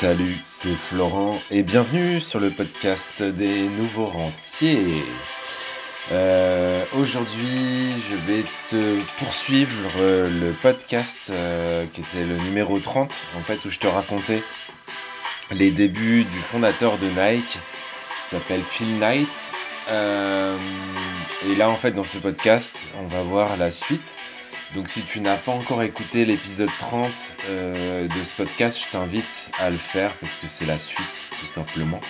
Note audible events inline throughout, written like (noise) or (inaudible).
Salut, c'est Florent et bienvenue sur le podcast des nouveaux rentiers. Euh, Aujourd'hui, je vais te poursuivre euh, le podcast euh, qui était le numéro 30, en fait, où je te racontais les débuts du fondateur de Nike, qui s'appelle Phil Knight. Et là, en fait, dans ce podcast, on va voir la suite. Donc si tu n'as pas encore écouté l'épisode 30 euh, de ce podcast, je t'invite à le faire parce que c'est la suite tout simplement.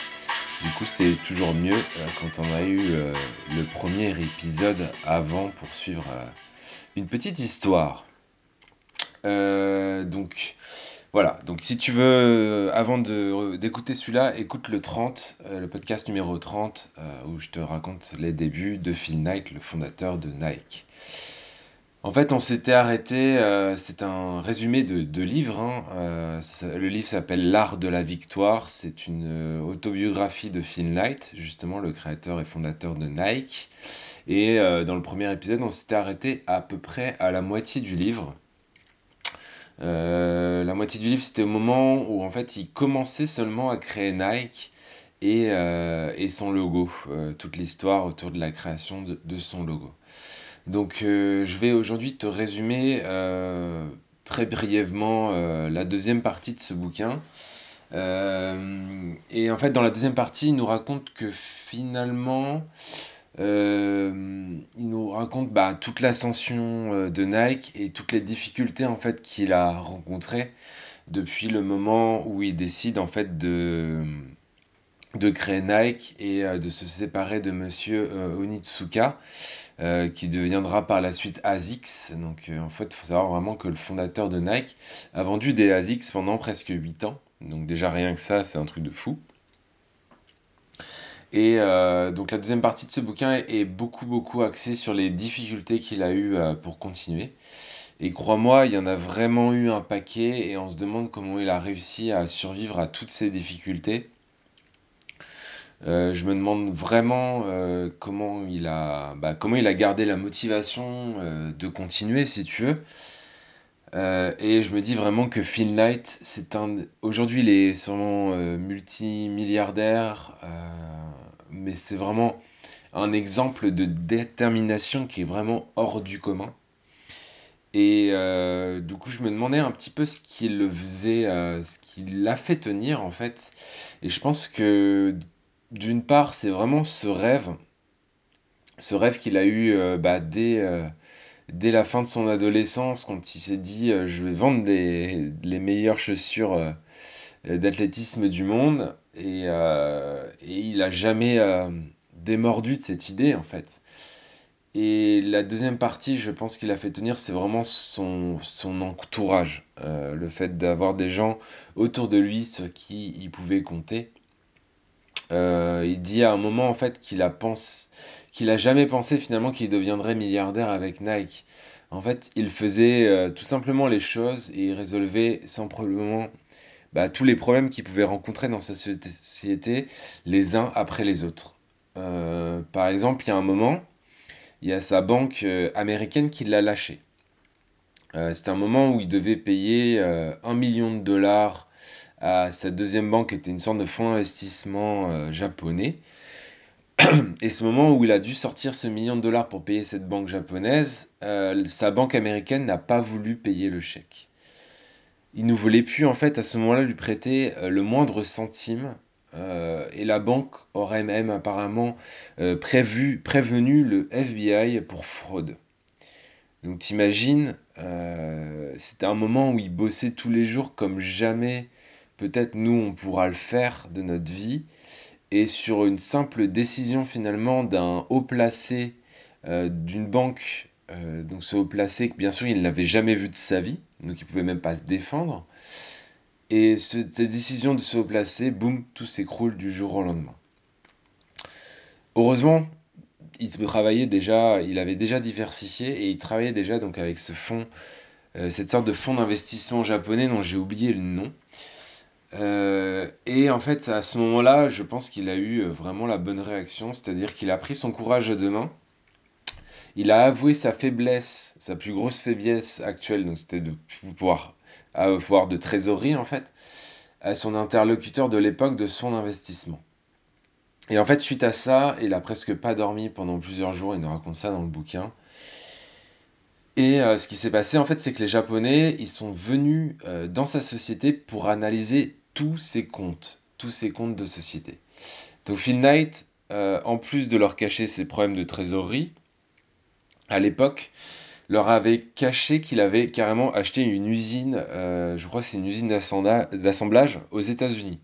Du coup c'est toujours mieux euh, quand on a eu euh, le premier épisode avant pour suivre une petite histoire. Donc voilà, donc si tu veux, avant d'écouter celui-là, écoute le 30, euh, le podcast numéro 30, euh, où je te raconte les débuts de Phil Knight, le fondateur de Nike. En fait, on s'était arrêté, euh, c'est un résumé de, de livres. hein, euh, le livre s'appelle L'art de la victoire. C'est une euh, autobiographie de Phil Knight, justement le créateur et fondateur de Nike. Et dans le premier épisode, on s'était arrêté à peu près à la moitié du livre. La moitié du livre, c'était au moment où en fait il commençait seulement à créer Nike et, son logo, toute l'histoire autour de la création de son logo. Donc euh, je vais aujourd'hui te résumer euh, très brièvement euh, la deuxième partie de ce bouquin. Et en fait dans la deuxième partie il nous raconte que finalement il nous raconte bah, toute l'ascension de Nike et toutes les difficultés en fait qu'il a rencontrées depuis le moment où il décide en fait de, de créer Nike et de se séparer de monsieur Onitsuka euh, qui deviendra par la suite ASICS. Donc euh, en fait, il faut savoir vraiment que le fondateur de Nike a vendu des ASICS pendant presque 8 ans. Donc déjà rien que ça, c'est un truc de fou. Et euh, donc la deuxième partie de ce bouquin est, beaucoup beaucoup axée sur les difficultés qu'il a eues pour continuer. Et crois-moi, il y en a vraiment eu un paquet et on se demande comment il a réussi à survivre à toutes ces difficultés. Euh, je me demande vraiment euh, comment il a, bah, comment il a gardé la motivation euh, de continuer, si tu veux. Et je me dis vraiment que Phil Knight, c'est un. Aujourd'hui, il est sûrement multimilliardaire, mais c'est vraiment un exemple de détermination qui est vraiment hors du commun. Et du coup, je me demandais un petit peu ce qui le faisait, ce qui l'a fait tenir en fait. Et je pense que d'une part, c'est vraiment ce rêve, ce rêve qu'il a eu euh, bah, dès, euh, dès la fin de son adolescence, quand il s'est dit euh, je vais vendre les meilleures chaussures d'athlétisme du monde. Et, il a jamais démordu de cette idée en fait. Et la deuxième partie, je pense qu'il a fait tenir, c'est vraiment son, son entourage. Le fait d'avoir des gens autour de lui sur qui il pouvait compter. Euh, il dit à un moment en fait qu'il a jamais pensé finalement qu'il deviendrait milliardaire avec Nike. En fait, il faisait euh, tout simplement les choses et il résolvait simplement bah, tous les problèmes qu'il pouvait rencontrer dans sa société les uns après les autres. Euh, par exemple, il y a un moment, il y a sa banque américaine qui l'a lâché. C'était un moment où il devait payer euh, un million de dollars sa deuxième banque, était une sorte de fonds d'investissement euh, japonais. (clears throat) Et ce moment où il a dû sortir ce million de dollars pour payer cette banque japonaise, euh, sa banque américaine n'a pas voulu payer le chèque. Il ne voulait plus en fait à ce moment-là lui prêter euh, le moindre centime. et la banque aurait même apparemment prévenu le FBI pour fraude. Donc t'imagines, c'était un moment où il bossait tous les jours comme jamais peut-être nous on pourra le faire de notre vie. Et sur une simple décision finalement d'un haut placé euh, d'une banque, euh, donc ce haut placé, bien sûr il ne l'avait jamais vu de sa vie, donc il pouvait même pas se défendre. Et ce- cette décision de se haut placé, boum, tout s'écroule du jour au lendemain. Heureusement, il travaillait déjà, il avait déjà diversifié et il travaillait déjà donc avec ce fonds, euh, cette sorte de fonds d'investissement japonais dont j'ai oublié le nom. Euh, et en fait, à ce moment-là, je pense qu'il a eu euh, vraiment la bonne réaction, c'est-à-dire qu'il a pris son courage à deux mains, il a avoué sa faiblesse, sa plus grosse faiblesse actuelle, donc c'était de pouvoir avoir de trésorerie en fait. à son interlocuteur de l'époque de son investissement. Et en fait, suite à ça, il a presque pas dormi pendant plusieurs jours, il nous raconte ça dans le bouquin. Et euh, ce qui s'est passé, en fait, c'est que les Japonais, ils sont venus dans sa société pour analyser tous ses comptes, tous ses comptes de société. Donc Phil Knight, euh, en plus de leur cacher ses problèmes de trésorerie, à l'époque, leur avait caché qu'il avait carrément acheté une usine, je crois que c'est une usine d'assemblage aux États-Unis.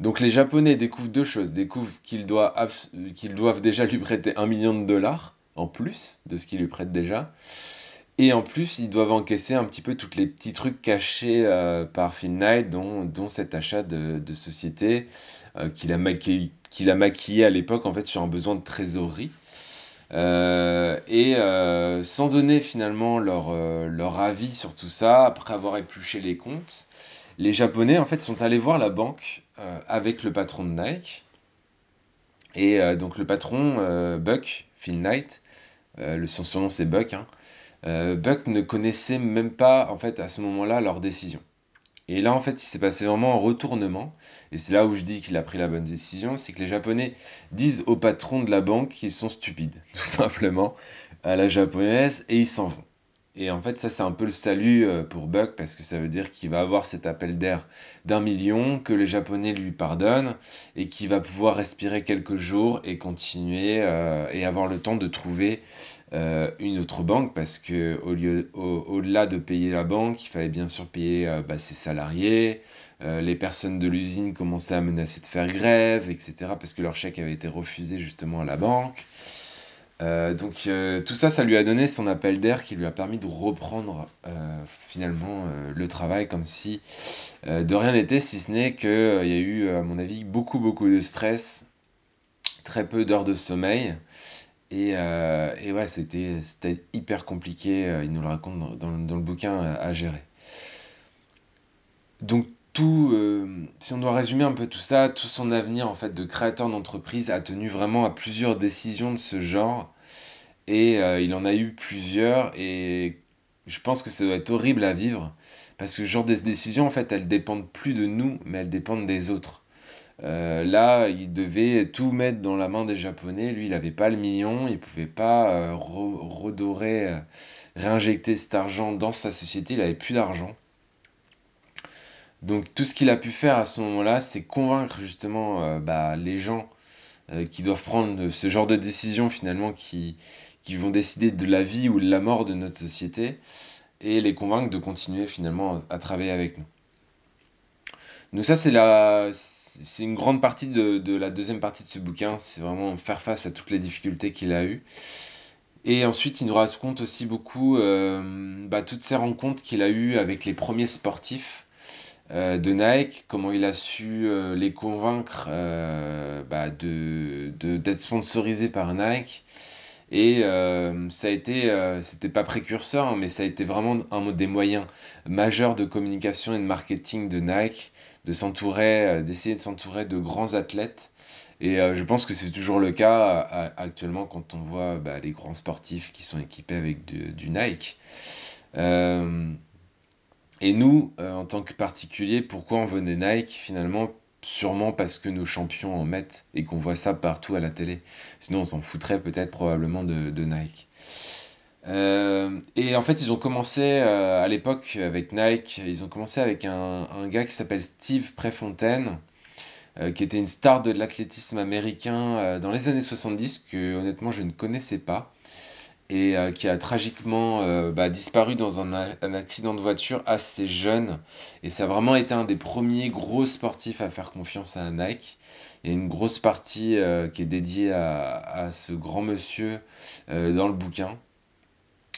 Donc les Japonais découvrent deux choses. Découvrent qu'ils doivent, qu'ils doivent déjà lui prêter un million de dollars en plus de ce qu'ils lui prêtent déjà. Et en plus, ils doivent encaisser un petit peu tous les petits trucs cachés euh, par Phil Knight, dont, cet achat de, société euh, qu'il a, maquillé, à l'époque en fait sur un besoin de trésorerie. Euh, et sans donner finalement leur, avis sur tout ça, après avoir épluché les comptes, les Japonais en fait sont allés voir la banque avec le patron de Nike. Et donc le patron, Buck, Phil Knight, son surnom c'est Buck, hein, euh, Buck ne connaissait même pas en fait à ce moment-là leur décision. Et là en fait il s'est passé vraiment un retournement, et c'est là où je dis qu'il a pris la bonne décision, c'est que les Japonais disent au patron de la banque qu'ils sont stupides, (laughs) tout simplement, à la japonaise, et ils s'en vont. Et en fait, ça, c'est un peu le salut euh, pour Buck parce que ça veut dire qu'il va avoir cet appel d'air d'un million, que les Japonais lui pardonnent et qu'il va pouvoir respirer quelques jours et continuer euh, et avoir le temps de trouver euh, une autre banque parce que au lieu, au, delà de payer la banque, il fallait bien sûr payer bah, ses salariés. les personnes de l'usine commençaient à menacer de faire grève, etc. parce que leur chèque avait été refusé justement à la banque. Euh, donc euh, tout ça, ça lui a donné son appel d'air qui lui a permis de reprendre euh, finalement le travail comme si de rien n'était, si ce n'est qu'il y a eu, à mon avis, beaucoup beaucoup de stress, très peu d'heures de sommeil. Et, ouais, c'était hyper compliqué, il nous le raconte dans, dans le bouquin, à gérer. Donc tout, si on doit résumer un peu tout ça, tout son avenir en fait de créateur d'entreprise a tenu vraiment à plusieurs décisions de ce genre. Et euh, il en a eu plusieurs et je pense que ça doit être horrible à vivre parce que ce genre de décisions en fait elles dépendent plus de nous mais elles dépendent des autres. Euh, là, il devait tout mettre dans la main des Japonais. Lui, il n'avait pas le million, il pouvait pas euh, redorer, réinjecter cet argent dans sa société. Il avait plus d'argent. Donc tout ce qu'il a pu faire à ce moment-là, c'est convaincre justement euh, bah, les gens euh, qui doivent prendre ce genre de décision finalement qui, vont décider de la vie ou de la mort de notre société et les convaincre de continuer finalement à, travailler avec nous. Donc ça c'est la c'est une grande partie de, la deuxième partie de ce bouquin, c'est vraiment faire face à toutes les difficultés qu'il a eues. Et ensuite, il nous raconte aussi beaucoup euh, bah, toutes ces rencontres qu'il a eues avec les premiers sportifs de Nike, comment il a su euh, les convaincre euh, bah, de, d'être sponsorisé par Nike. Et ça a été, c'était pas précurseur, hein, mais ça a été vraiment un des moyens majeurs de communication et de marketing de Nike, de s'entourer, d'essayer de s'entourer de grands athlètes. Et je pense que c'est toujours le cas actuellement quand on voit bah, les grands sportifs qui sont équipés avec du Nike. Et nous, euh, en tant que particuliers, pourquoi on venait Nike? Finalement Sûrement parce que nos champions en mettent et qu'on voit ça partout à la télé. Sinon, on s'en foutrait peut-être probablement de, Nike. Euh, et en fait, ils ont commencé euh, à l'époque avec Nike, ils ont commencé avec un, un gars qui s'appelle Steve Prefontaine, qui était une star de l'athlétisme américain dans les années 70, que honnêtement je ne connaissais pas et euh, qui a tragiquement euh, bah, disparu dans un, accident de voiture assez jeune. Et ça a vraiment été un des premiers gros sportifs à faire confiance à Nike. Il y a une grosse partie euh, qui est dédiée à, ce grand monsieur dans le bouquin.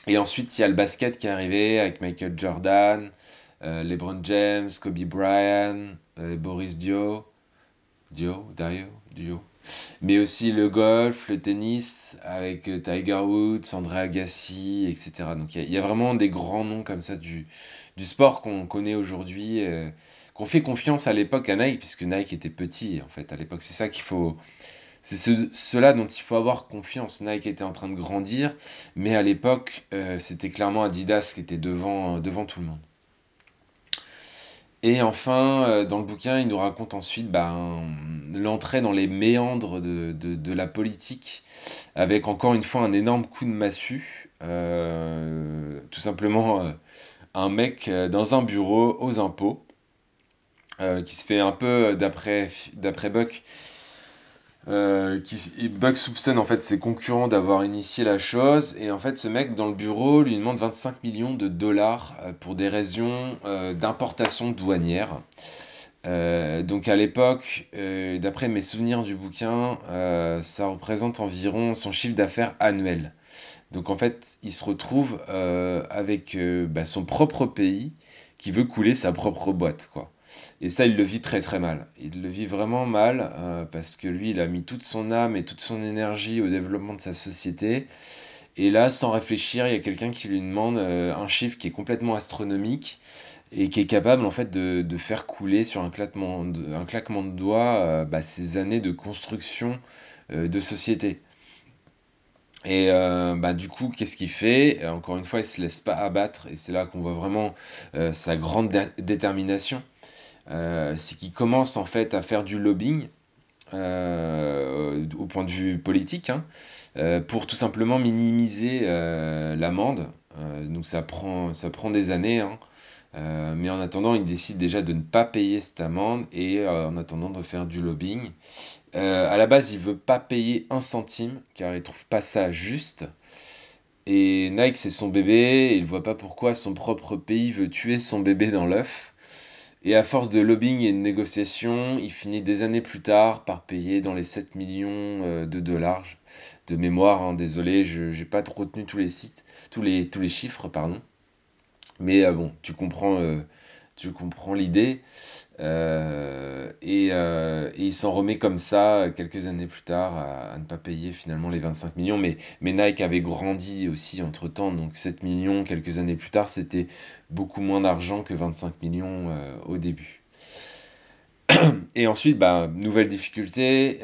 Et ensuite, il y a le basket qui est arrivé avec Michael Jordan, LeBron James, Kobe Bryant, Boris Dio, Dio, Dario, Dio mais aussi le golf, le tennis avec euh, Tiger Woods, André Agassi, etc. Donc il y, a vraiment des grands noms comme ça du, sport qu'on connaît aujourd'hui, euh, qu'on fait confiance à l'époque à Nike, puisque Nike était petit en fait à l'époque. C'est ça qu'il faut. C'est cela dont il faut avoir confiance. Nike était en train de grandir, mais à l'époque, euh, c'était clairement Adidas qui était devant, devant tout le monde. Et enfin, euh, dans le bouquin, il nous raconte ensuite ben, l'entrée dans les méandres de, la politique, avec encore une fois un énorme coup de massue. Euh, tout simplement, euh, un mec dans un bureau aux impôts, qui se fait un peu, d'après Buck, euh, qui, Buck soupçonne en fait ses concurrents d'avoir initié la chose, et en fait ce mec dans le bureau lui demande 25 millions de dollars euh, pour des raisons euh, d'importation douanière. Euh, donc à l'époque, d'après mes souvenirs du bouquin, ça représente environ son chiffre d'affaires annuel. Donc en fait, il se retrouve avec bah, son propre pays qui veut couler sa propre boîte, quoi. Et ça, il le vit très très mal. Il le vit vraiment mal euh, parce que lui, il a mis toute son âme et toute son énergie au développement de sa société. Et là, sans réfléchir, il y a quelqu'un qui lui demande euh, un chiffre qui est complètement astronomique et qui est capable en fait de, faire couler sur un claquement de, doigts euh, bah, ces années de construction euh, de société. Et bah, du coup, qu'est-ce qu'il fait? Encore une fois, il se laisse pas abattre et c'est là qu'on voit vraiment sa grande dé- détermination. Euh, c'est qu'il commence en fait à faire du lobbying euh, au point de vue politique hein, euh, pour tout simplement minimiser l'amende. Donc ça prend, des années, hein. Mais en attendant, il décide déjà de ne pas payer cette amende et en attendant de faire du lobbying. À la base, il veut pas payer un centime car il trouve pas ça juste. Et Nike, c'est son bébé, il voit pas pourquoi son propre pays veut tuer son bébé dans l'œuf. Et à force de lobbying et de négociations, il finit des années plus tard par payer dans les 7 millions euh, de dollars de mémoire. hein. désolé, je j'ai pas retenu tous les sites, tous les, tous les chiffres, pardon. Mais euh, bon, tu comprends, euh, tu comprends l'idée. Euh, et, euh, et il s'en remet comme ça quelques années plus tard à, ne pas payer finalement les 25 millions. Mais, mais Nike avait grandi aussi entre-temps, donc 7 millions quelques années plus tard, c'était beaucoup moins d'argent que 25 millions euh, au début. (clears throat) Et ensuite, bah, nouvelle difficulté.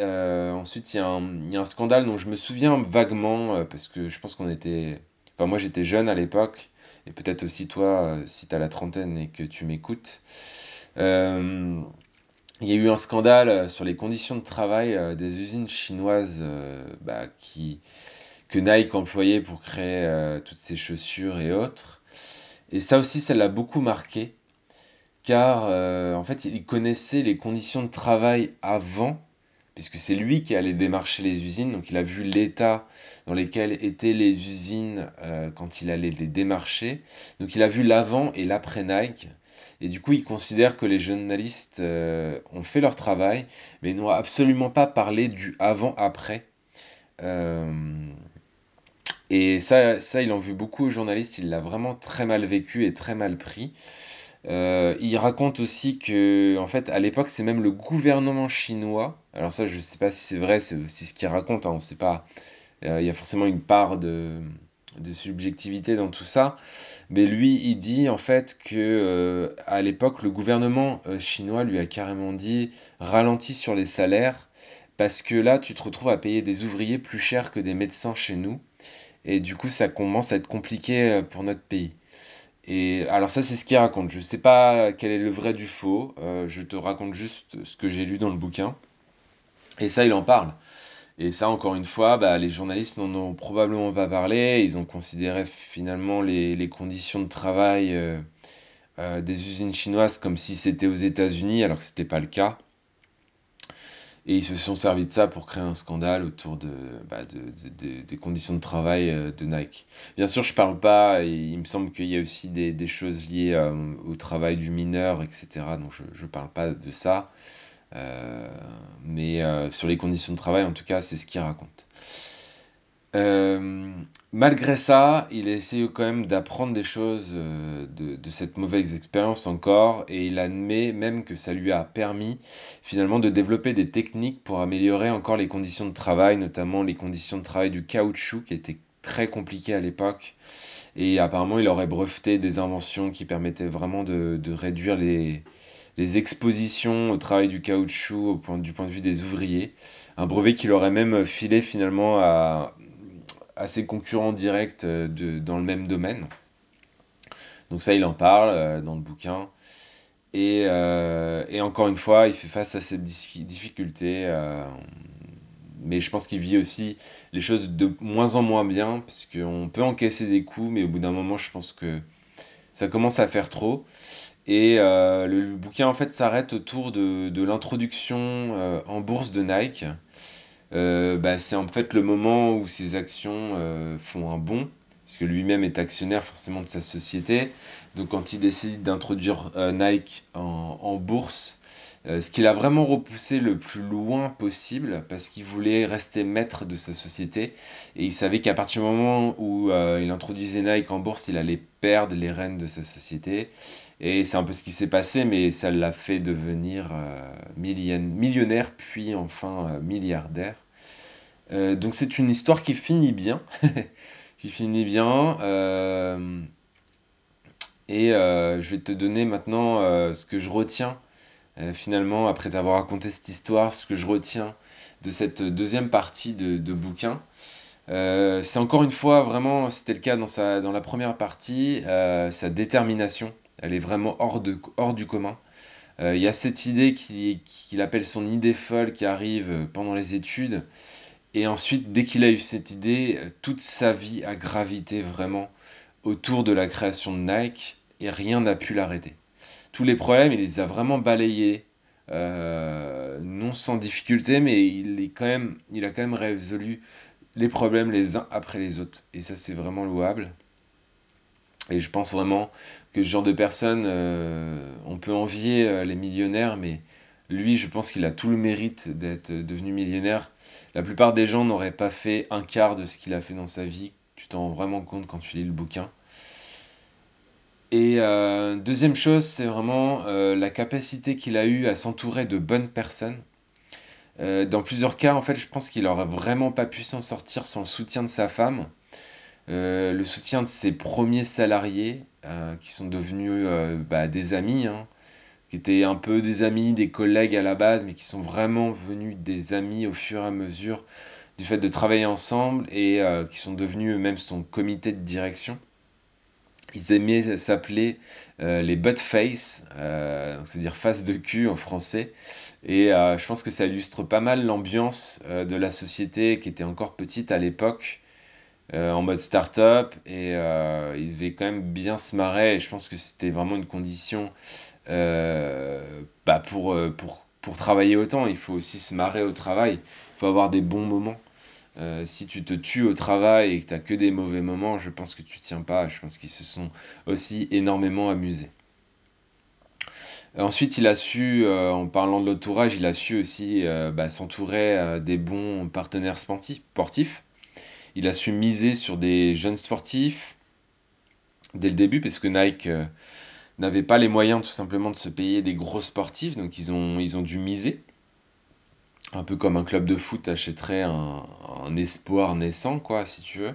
ensuite, il y y a un scandale dont je me souviens vaguement, parce que je pense qu'on était... Enfin, moi j'étais jeune à l'époque, et peut-être aussi toi, euh, si tu as la trentaine et que tu m'écoutes. Euh, il y a eu un scandale euh, sur les conditions de travail des usines chinoises bah, que Nike employait pour créer toutes ces chaussures et autres. Et ça aussi, ça l'a beaucoup marqué, car en fait, il connaissait les conditions de travail avant, puisque c'est lui qui allait démarcher les usines, donc il a vu l'état dans lequel étaient les usines euh, quand il allait les démarcher. Donc il a vu l'avant et l'après Nike. Et du coup, il considère que les journalistes euh, ont fait leur travail, mais n'ont absolument pas parlé du avant-après. Euh, et ça, ça, il en veut beaucoup aux journalistes, il l'a vraiment très mal vécu et très mal pris. Euh, il raconte aussi que, en fait, à l'époque, c'est même le gouvernement chinois. Alors ça, je sais pas si c'est vrai, c'est ce qu'il raconte. Hein, pas. Euh, il y a forcément une part de, subjectivité dans tout ça. Mais lui, il dit en fait que euh, à l'époque, le gouvernement chinois lui a carrément dit ralentis sur les salaires parce que là, tu te retrouves à payer des ouvriers plus cher que des médecins chez nous. Et du coup, ça commence à être compliqué pour notre pays. Et alors ça, c'est ce qu'il raconte. Je sais pas quel est le vrai du faux. euh, je te raconte juste ce que j'ai lu dans le bouquin. Et ça, il en parle. Et ça, encore une fois, bah, les journalistes n'en ont probablement pas parlé. Ils ont considéré finalement les, conditions de travail euh, euh, des usines chinoises comme si c'était aux États-Unis, alors que c'était pas le cas. Et ils se sont servis de ça pour créer un scandale autour de, bah, de- de- de- des conditions de travail euh, de Nike. Bien sûr, je parle pas, il me semble qu'il y a aussi des, choses liées euh, au travail du mineur, etc. Donc je, je parle pas de ça. Euh, mais sur les conditions de travail, en tout cas, c'est ce qu'il raconte. Euh, malgré ça, il a essayé quand même d'apprendre des choses euh, de, cette mauvaise expérience encore, et il admet même que ça lui a permis finalement de développer des techniques pour améliorer encore les conditions de travail, notamment les conditions de travail du caoutchouc qui étaient très compliquées à l'époque. Et apparemment, il aurait breveté des inventions qui permettaient vraiment de, réduire les, expositions au travail du caoutchouc du point de vue des ouvriers. Un brevet qu'il aurait même filé finalement à, à ses concurrents directs euh, dans le même domaine. Donc ça, il en parle euh, dans le bouquin. Et, euh, et encore une fois, il fait face à cette difficulté. mais je pense qu'il vit aussi les choses de moins en moins bien, parce qu'on peut encaisser des coups, mais au bout d'un moment, je pense que ça commence à faire trop. Et le, bouquin, en fait, s'arrête autour de, l'introduction en bourse de Nike. Euh, bah, c'est en fait le moment où ses actions euh, font un bond, puisque lui-même est actionnaire forcément de sa société. Donc quand il décide d'introduire euh, Nike en, bourse, ce qu'il a vraiment repoussé le plus loin possible, parce qu'il voulait rester maître de sa société, et il savait qu'à partir du moment où il introduisait Nike en bourse, il allait perdre les rênes de sa société. Et c'est un peu ce qui s'est passé, mais ça l'a fait devenir euh, million- millionnaire, puis enfin euh, milliardaire. Euh, donc c'est une histoire qui finit bien, (laughs) qui et je vais te donner maintenant ce que je retiens finalement après t'avoir raconté cette histoire, ce que je retiens de cette deuxième partie de, bouquin. C'est encore une fois vraiment, c'était le cas dans la première partie, sa détermination. Elle est vraiment hors du commun. Euh, Il y a cette idée qu'il appelle son idée folle qui arrive pendant les études. Et ensuite, dès qu'il a eu cette idée, toute sa vie a gravité vraiment autour de la création de Nike et rien n'a pu l'arrêter. Tous les problèmes, il les a vraiment balayés, euh, non sans difficulté, mais il, il a quand même résolu les problèmes les uns après les autres. Et ça, c'est vraiment louable. Et je pense vraiment que ce genre de personne, euh, on peut envier euh, les millionnaires, mais lui, je pense qu'il a tout le mérite d'être devenu millionnaire. La plupart des gens n'auraient pas fait un quart de ce qu'il a fait dans sa vie. Tu t'en rends vraiment compte quand tu lis le bouquin. Et euh, deuxième chose, c'est vraiment euh, la capacité qu'il a eue à s'entourer de bonnes personnes. Euh, dans plusieurs cas, en fait, je pense qu'il aurait vraiment pas pu s'en sortir sans le soutien de sa femme, euh, le soutien de ses premiers salariés, euh, qui sont devenus euh, bah, des amis, hein, qui étaient un peu des amis, des collègues à la base, mais qui sont vraiment venus des amis au fur et à mesure du fait de travailler ensemble et qui sont devenus eux-mêmes son comité de direction. Ils aimaient s'appeler les butt face, c'est-à-dire face de cul en français. Et je pense que ça illustre pas mal l'ambiance de la société qui était encore petite à l'époque, euh, en mode start-up. Et euh, ils devaient quand même bien se marrer. Et je pense que c'était vraiment une condition euh, bah, pour, euh, pour, pour travailler autant. Il faut aussi se marrer au travail. Il faut avoir des bons moments. Si tu te tues au travail et que tu n'as que des mauvais moments, je pense que tu tiens pas. Je pense qu'ils se sont aussi énormément amusés. Ensuite, il a su, en parlant de l'entourage, il a su aussi bah, s'entourer des bons partenaires sportifs. Il a su miser sur des jeunes sportifs dès le début, parce que Nike euh, n'avait pas les moyens tout simplement de se payer des gros sportifs, donc ils ont, dû miser. Un peu comme un club de foot achèterait un, espoir naissant, quoi, si tu veux.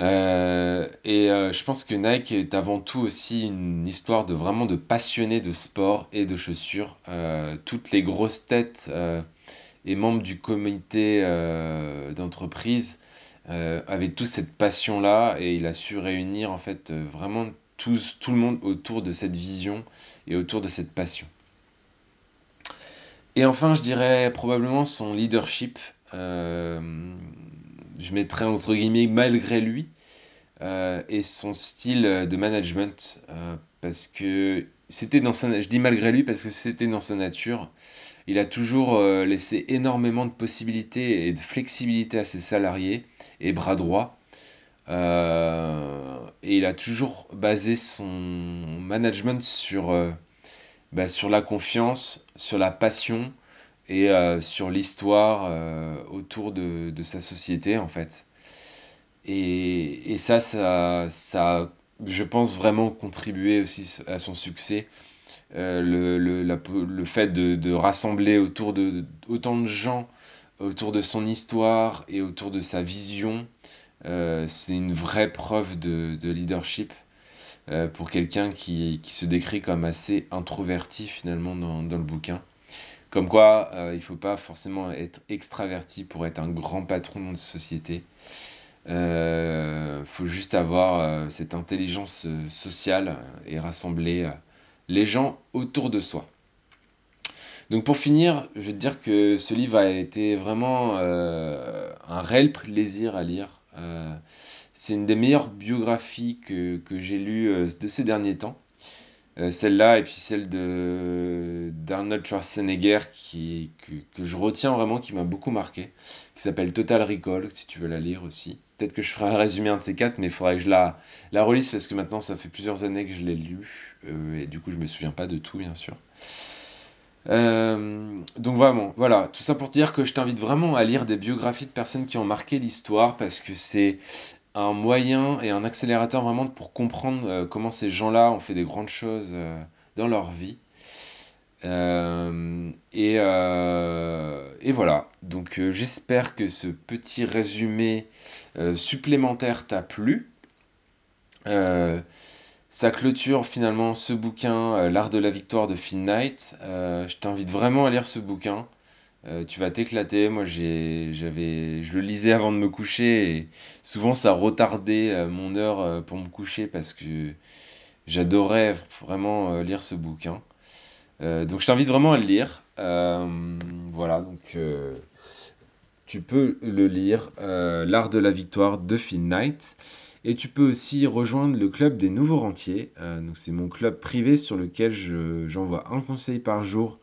Euh, et euh, je pense que Nike est avant tout aussi une histoire de vraiment de passionnés de sport et de chaussures. Toutes les grosses têtes et membres du comité d'entreprise euh, avaient tous cette passion-là et il a su réunir en fait euh, vraiment tout le monde autour de cette vision et autour de cette passion. Et enfin, je dirais probablement son leadership. Euh, je mettrais entre guillemets malgré lui euh, et son style de management parce que c'était dans sa je dis malgré lui parce que c'était dans sa nature il a toujours euh, laissé énormément de possibilités et de flexibilité à ses salariés et bras droit Euh, et il a toujours basé son management sur euh, bah, sur la confiance sur la passion et sur l'histoire autour de, sa société en fait. Et, et ça, ça, ça a, je pense, vraiment contribué aussi à son succès. Euh, le, le, le fait de, de rassembler autour de autant de gens, autour de son histoire et autour de sa vision, euh, c'est une vraie preuve de, de leadership euh, pour quelqu'un qui, qui se décrit comme assez introverti finalement dans, dans le bouquin. Comme quoi, il ne faut pas forcément être extraverti pour être un grand patron de société. Euh, faut juste avoir euh, cette intelligence euh, sociale et rassembler les gens autour de soi. Donc pour finir, je vais te dire que ce livre a été vraiment un réel plaisir à lire. C'est une des meilleures biographies que, que j'ai lues de ces derniers temps. Euh, celle-là et puis celle de d'Arnold Schwarzenegger qui, que, je retiens vraiment, qui m'a beaucoup marqué, qui s'appelle Total Recall, si tu veux la lire aussi. Peut-être que je ferai un résumé de ces quatre, mais il faudrait que je la, la relise parce que maintenant ça fait plusieurs années que je l'ai lu euh, et du coup je me souviens pas de tout bien sûr. Euh, donc vraiment, voilà, tout ça pour te dire que je t'invite vraiment à lire des biographies de personnes qui ont marqué l'histoire parce que c'est un moyen et un accélérateur vraiment pour comprendre euh, comment ces gens-là ont fait des grandes choses euh, dans leur vie. Euh, et, et voilà, donc j'espère que ce petit résumé supplémentaire t'a plu. Ça clôture finalement ce bouquin, L'art de la victoire de Phil Knight. Je t'invite vraiment à lire ce bouquin. Euh, tu vas t'éclater. Moi, j'avais, je le lisais avant de me coucher et souvent ça retardait euh, mon heure euh, pour me coucher parce que j'adorais vraiment lire ce bouquin. Donc, je t'invite vraiment à le lire. Voilà, donc tu peux le lire, L'art de la victoire de Phil Knight. Et tu peux aussi rejoindre le club des nouveaux rentiers. C'est mon club privé sur lequel je- j'envoie un conseil par jour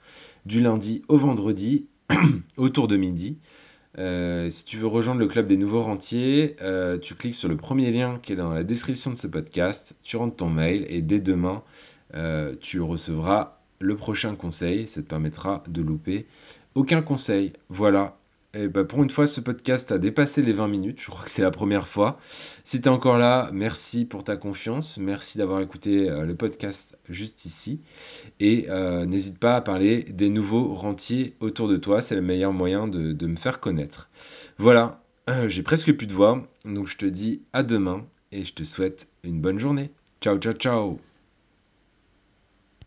du lundi au vendredi (clears throat) autour de midi. Euh, si tu veux rejoindre le club des nouveaux rentiers, euh, tu cliques sur le premier lien qui est dans la description de ce podcast, tu rentres ton mail et dès demain, euh, tu recevras le prochain conseil. Ça te permettra de louper aucun conseil. Voilà. Et bah pour une fois, ce podcast a dépassé les 20 minutes. Je crois que c'est la première fois. Si tu encore là, merci pour ta confiance. Merci d'avoir écouté euh, le podcast juste ici. Et euh, n'hésite pas à parler des nouveaux rentiers autour de toi. C'est le meilleur moyen de, de me faire connaître. Voilà, Euh, j'ai presque plus de voix. Donc je te dis à demain et je te souhaite une bonne journée. Ciao, ciao, ciao